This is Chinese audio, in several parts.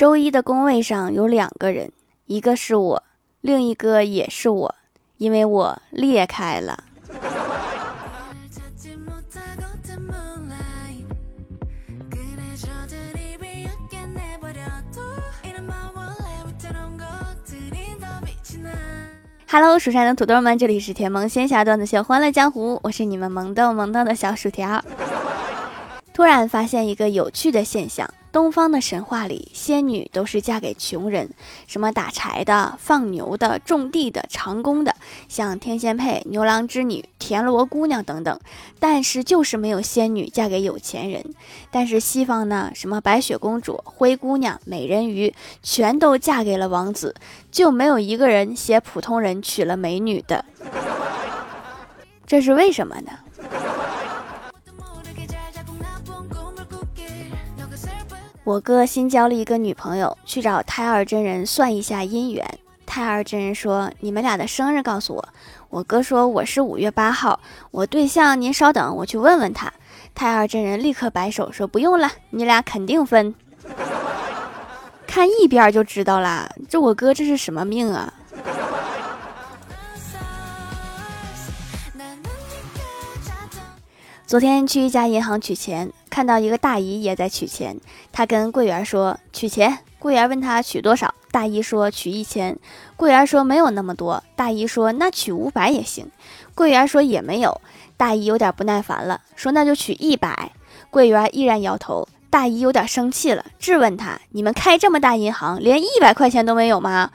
周一的工位上有两个人，一个是我，另一个也是我，因为我裂开了。Hello，蜀山的土豆们，这里是甜萌仙侠段子秀《欢乐江湖》，我是你们萌豆萌豆的小薯条。突然发现一个有趣的现象。东方的神话里，仙女都是嫁给穷人，什么打柴的、放牛的、种地的、长工的，像天仙配、牛郎织女、田螺姑娘等等。但是就是没有仙女嫁给有钱人。但是西方呢，什么白雪公主、灰姑娘、美人鱼，全都嫁给了王子，就没有一个人写普通人娶了美女的。这是为什么呢？我哥新交了一个女朋友，去找胎儿真人算一下姻缘。胎儿真人说：“你们俩的生日告诉我。”我哥说：“我是五月八号。”我对象，您稍等，我去问问他。胎儿真人立刻摆手说：“不用了，你俩肯定分。”看一边就知道啦，这我哥这是什么命啊？昨天去一家银行取钱，看到一个大姨也在取钱。她跟柜员说取钱，柜员问她取多少，大姨说取一千。柜员说没有那么多，大姨说那取五百也行。柜员说也没有，大姨有点不耐烦了，说那就取一百。柜员依然摇头，大姨有点生气了，质问他：你们开这么大银行，连一百块钱都没有吗？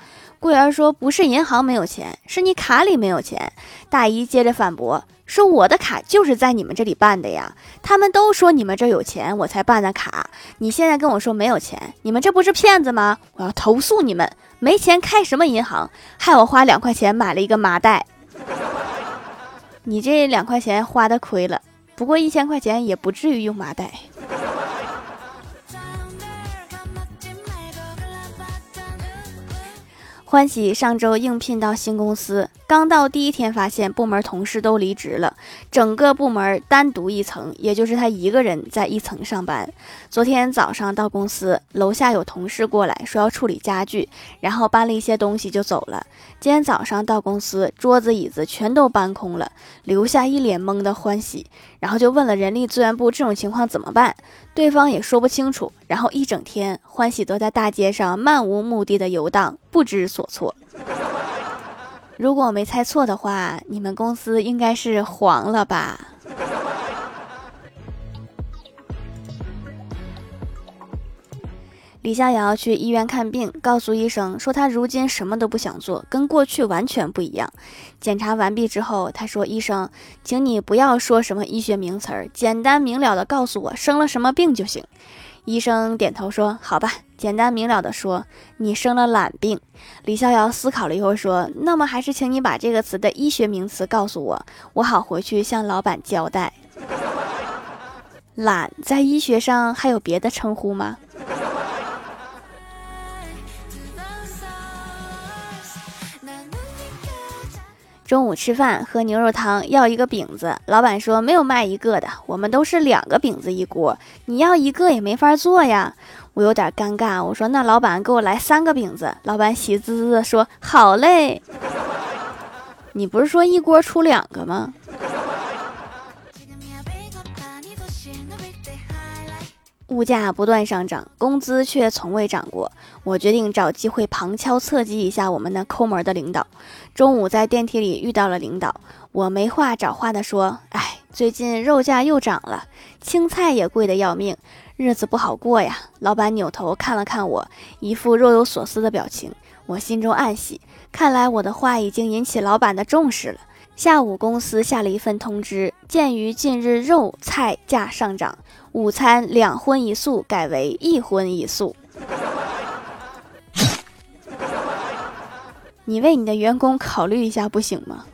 柜员说不是银行没有钱，是你卡里没有钱。大姨接着反驳。说我的卡就是在你们这里办的呀，他们都说你们这有钱，我才办的卡。你现在跟我说没有钱，你们这不是骗子吗？我要投诉你们！没钱开什么银行？害我花两块钱买了一个麻袋。你这两块钱花的亏了，不过一千块钱也不至于用麻袋。欢喜上周应聘到新公司，刚到第一天，发现部门同事都离职了，整个部门单独一层，也就是他一个人在一层上班。昨天早上到公司，楼下有同事过来说要处理家具，然后搬了一些东西就走了。今天早上到公司，桌子椅子全都搬空了，留下一脸懵的欢喜，然后就问了人力资源部这种情况怎么办，对方也说不清楚。然后一整天，欢喜都在大街上漫无目的的游荡，不知所措。如果我没猜错的话，你们公司应该是黄了吧？李逍遥去医院看病，告诉医生说他如今什么都不想做，跟过去完全不一样。检查完毕之后，他说：“医生，请你不要说什么医学名词儿，简单明了的告诉我生了什么病就行。”医生点头说：“好吧，简单明了的说，你生了懒病。”李逍遥思考了一会儿说：“那么还是请你把这个词的医学名词告诉我，我好回去向老板交代。懒在医学上还有别的称呼吗？”中午吃饭喝牛肉汤，要一个饼子。老板说没有卖一个的，我们都是两个饼子一锅，你要一个也没法做呀。我有点尴尬，我说那老板给我来三个饼子。老板喜滋滋的说好嘞。你不是说一锅出两个吗？物价不断上涨，工资却从未涨过。我决定找机会旁敲侧击一下我们那抠门的领导。中午在电梯里遇到了领导，我没话找话的说：“哎，最近肉价又涨了，青菜也贵得要命，日子不好过呀。”老板扭头看了看我，一副若有所思的表情。我心中暗喜，看来我的话已经引起老板的重视了。下午公司下了一份通知，鉴于近日肉菜价上涨，午餐两荤一素改为一荤一素。你为你的员工考虑一下不行吗？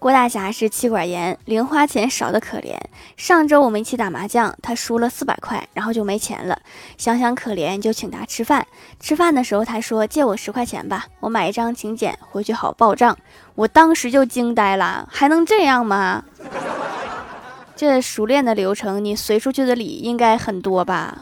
郭大侠是妻管严，零花钱少的可怜。上周我们一起打麻将，他输了四百块，然后就没钱了。想想可怜，就请他吃饭。吃饭的时候，他说借我十块钱吧，我买一张请柬回去好报账。我当时就惊呆了，还能这样吗？这熟练的流程，你随出去的礼应该很多吧？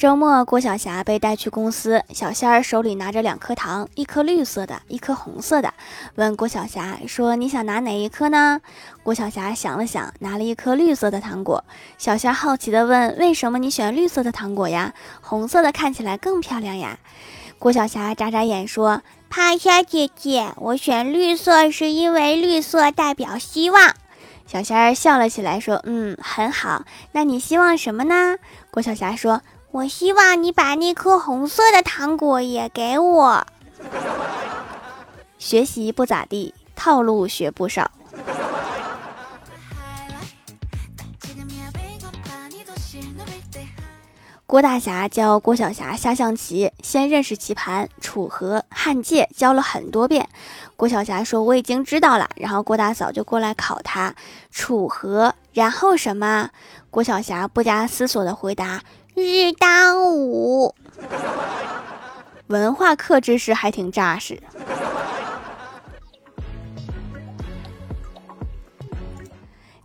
周末，郭晓霞被带去公司，小仙儿手里拿着两颗糖，一颗绿色的，一颗红色的，问郭晓霞说：“你想拿哪一颗呢？”郭晓霞想了想，拿了一颗绿色的糖果。小仙儿好奇地问：“为什么你选绿色的糖果呀？红色的看起来更漂亮呀？”郭晓霞眨眨眼说：“趴下姐姐，我选绿色是因为绿色代表希望。”小仙儿笑了起来说：“嗯，很好。那你希望什么呢？”郭晓霞说。我希望你把那颗红色的糖果也给我。学习不咋地，套路学不少。郭大侠教郭晓霞下象棋，先认识棋盘、楚河汉界，教了很多遍。郭晓霞说：“我已经知道了。”然后郭大嫂就过来考他楚河，然后什么？郭晓霞不加思索的回答。日当午，文化课知识还挺扎实。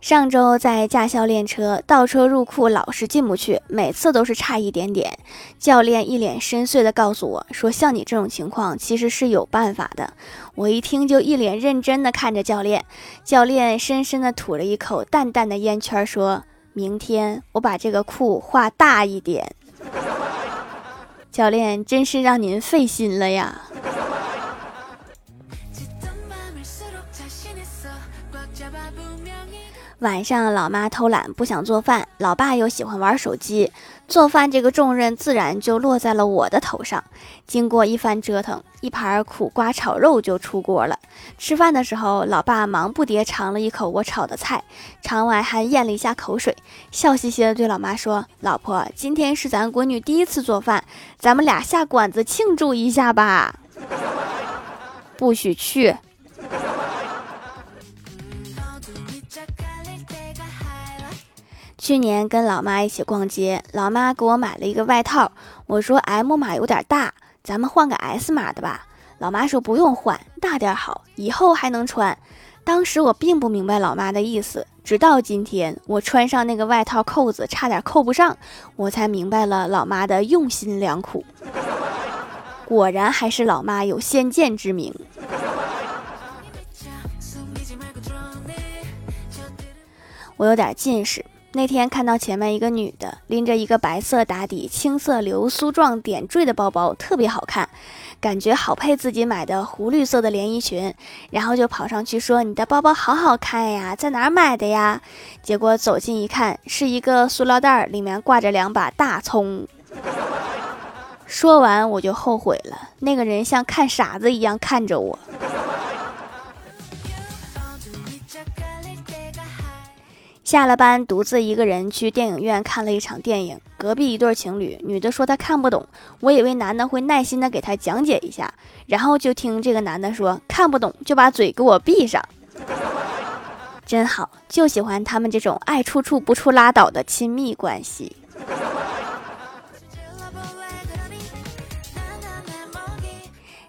上周在驾校练车，倒车入库老是进不去，每次都是差一点点。教练一脸深邃的告诉我说：“像你这种情况，其实是有办法的。”我一听就一脸认真的看着教练，教练深深的吐了一口淡淡的烟圈，说。明天我把这个库画大一点，教练真是让您费心了呀。晚上，老妈偷懒不想做饭，老爸又喜欢玩手机，做饭这个重任自然就落在了我的头上。经过一番折腾，一盘苦瓜炒肉就出锅了。吃饭的时候，老爸忙不迭尝了一口我炒的菜，尝完还咽了一下口水，笑嘻嘻的对老妈说：“老婆，今天是咱闺女第一次做饭，咱们俩下馆子庆祝一下吧。”不许去。去年跟老妈一起逛街，老妈给我买了一个外套。我说 M 码有点大，咱们换个 S 码的吧。老妈说不用换，大点好，以后还能穿。当时我并不明白老妈的意思，直到今天我穿上那个外套，扣子差点扣不上，我才明白了老妈的用心良苦。果然还是老妈有先见之明。我有点近视。那天看到前面一个女的拎着一个白色打底、青色流苏状点缀的包包，特别好看，感觉好配自己买的湖绿色的连衣裙，然后就跑上去说：“你的包包好好看呀，在哪儿买的呀？”结果走近一看，是一个塑料袋，里面挂着两把大葱。说完我就后悔了，那个人像看傻子一样看着我。下了班，独自一个人去电影院看了一场电影。隔壁一对情侣，女的说她看不懂，我以为男的会耐心的给她讲解一下，然后就听这个男的说看不懂就把嘴给我闭上，真好，就喜欢他们这种爱处处不处拉倒的亲密关系。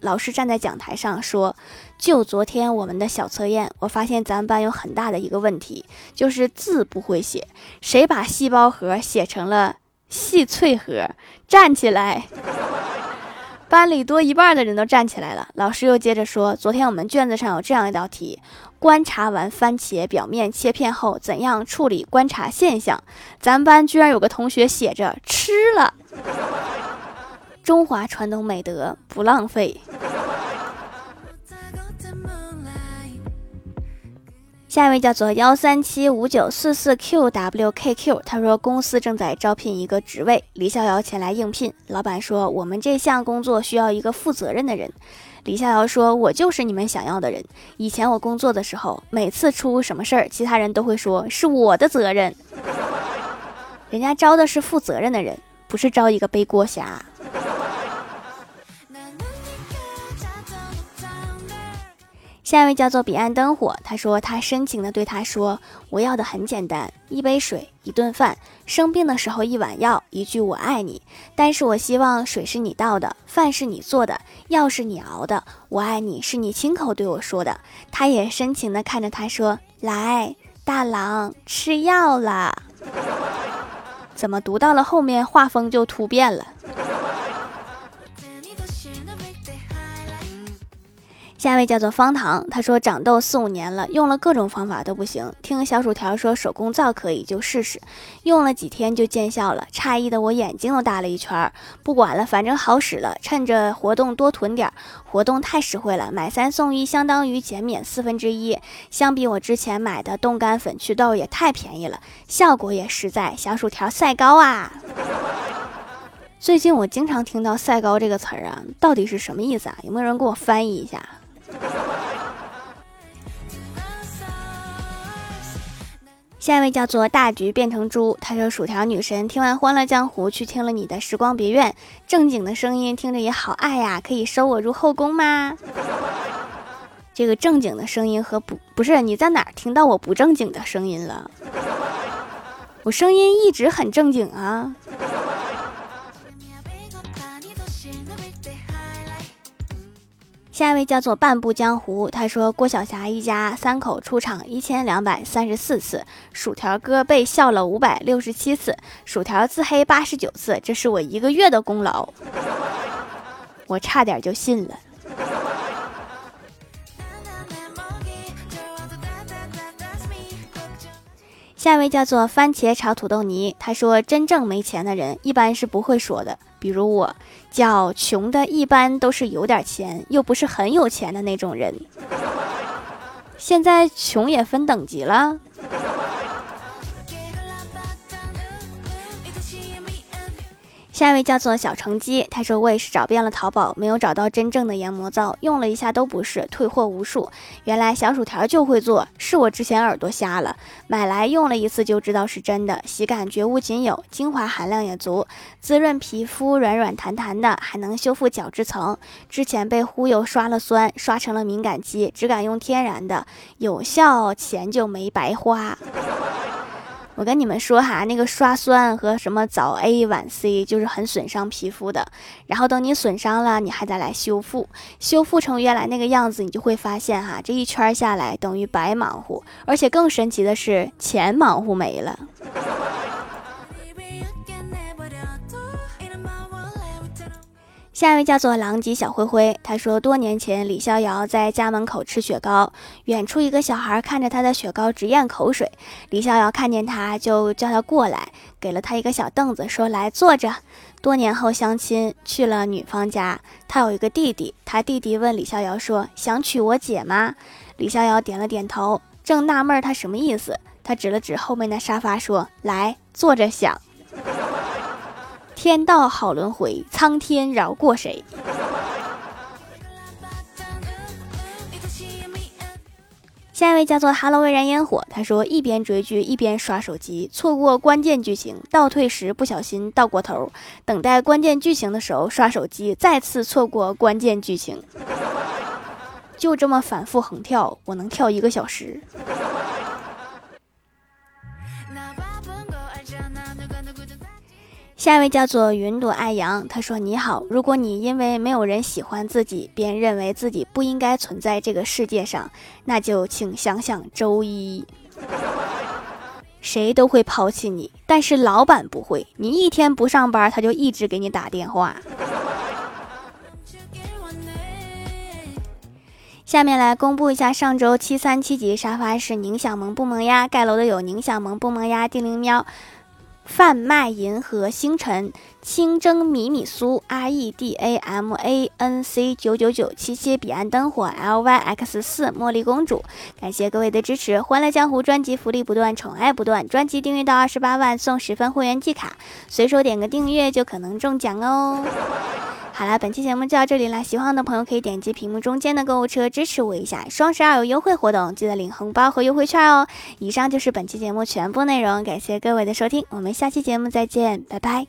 老师站在讲台上说：“就昨天我们的小测验，我发现咱们班有很大的一个问题，就是字不会写。谁把细胞核写成了细脆核？站起来！” 班里多一半的人都站起来了。老师又接着说：“昨天我们卷子上有这样一道题：观察完番茄表面切片后，怎样处理观察现象？咱们班居然有个同学写着吃了。”中华传统美德不浪费。下一位叫做幺三七五九四四 qwkq，他说公司正在招聘一个职位，李逍遥前来应聘。老板说我们这项工作需要一个负责任的人。李逍遥说：“我就是你们想要的人。以前我工作的时候，每次出什么事儿，其他人都会说是我的责任。人家招的是负责任的人，不是招一个背锅侠。”下一位叫做彼岸灯火，他说他深情的对他说：“我要的很简单，一杯水，一顿饭，生病的时候一碗药，一句我爱你。但是我希望水是你倒的，饭是你做的，药是你熬的，我爱你是你亲口对我说的。”他也深情的看着他说：“来，大郎，吃药啦。”怎么读到了后面画风就突变了？下一位叫做方糖，他说长痘四五年了，用了各种方法都不行。听小薯条说手工皂可以，就试试。用了几天就见效了，诧异的我眼睛都大了一圈。不管了，反正好使了，趁着活动多囤点。活动太实惠了，买三送一，相当于减免四分之一。相比我之前买的冻干粉祛痘也太便宜了，效果也实在。小薯条赛高啊！最近我经常听到“赛高”这个词儿啊，到底是什么意思啊？有没有人给我翻译一下？下一位叫做大橘变成猪，他说：“薯条女神听完《欢乐江湖》，去听了你的《时光别院》，正经的声音听着也好爱呀，可以收我入后宫吗？” 这个正经的声音和不不是你在哪儿听到我不正经的声音了？我声音一直很正经啊。下一位叫做半步江湖，他说郭晓霞一家三口出场一千两百三十四次，薯条哥被笑了五百六十七次，薯条自黑八十九次，这是我一个月的功劳，我差点就信了。下一位叫做番茄炒土豆泥，他说：“真正没钱的人一般是不会说的，比如我，叫穷的一般都是有点钱，又不是很有钱的那种人。现在穷也分等级了。”下一位叫做小成鸡，他说我也是找遍了淘宝，没有找到真正的研磨皂，用了一下都不是，退货无数。原来小薯条就会做，是我之前耳朵瞎了。买来用了一次就知道是真的，洗感绝无仅有，精华含量也足，滋润皮肤，软软弹弹的，还能修复角质层。之前被忽悠刷了酸，刷成了敏感肌，只敢用天然的，有效，钱就没白花。我跟你们说哈，那个刷酸和什么早 A 晚 C 就是很损伤皮肤的。然后等你损伤了，你还得来修复，修复成原来那个样子，你就会发现哈，这一圈下来等于白忙活，而且更神奇的是钱忙活没了。下一位叫做狼藉小灰灰，他说多年前李逍遥在家门口吃雪糕，远处一个小孩看着他的雪糕直咽口水，李逍遥看见他就叫他过来，给了他一个小凳子，说来坐着。多年后相亲去了女方家，他有一个弟弟，他弟弟问李逍遥说想娶我姐吗？李逍遥点了点头，正纳闷他什么意思，他指了指后面的沙发说来坐着想。天道好轮回，苍天饶过谁？下一位叫做 Hello 微燃烟火，他说一边追剧一边刷手机，错过关键剧情，倒退时不小心倒过头，等待关键剧情的时候刷手机，再次错过关键剧情，就这么反复横跳，我能跳一个小时。下一位叫做云朵爱阳，他说：“你好，如果你因为没有人喜欢自己，便认为自己不应该存在这个世界上，那就请想想周一。谁都会抛弃你，但是老板不会。你一天不上班，他就一直给你打电话。”下面来公布一下上周七三七级沙发是宁小萌不萌呀？盖楼的有宁小萌不萌呀、丁灵喵。贩卖银河星辰。清蒸米米酥，R E D A M A N C 九九九七七彼岸灯火，L Y X 四茉莉公主，感谢各位的支持！欢乐江湖专辑福利不断，宠爱不断，专辑订阅到二十八万送十分会员季卡，随手点个订阅就可能中奖哦！好了，本期节目就到这里啦，喜欢的朋友可以点击屏幕中间的购物车支持我一下，双十二有优惠活动，记得领红包和优惠券哦！以上就是本期节目全部内容，感谢各位的收听，我们下期节目再见，拜拜。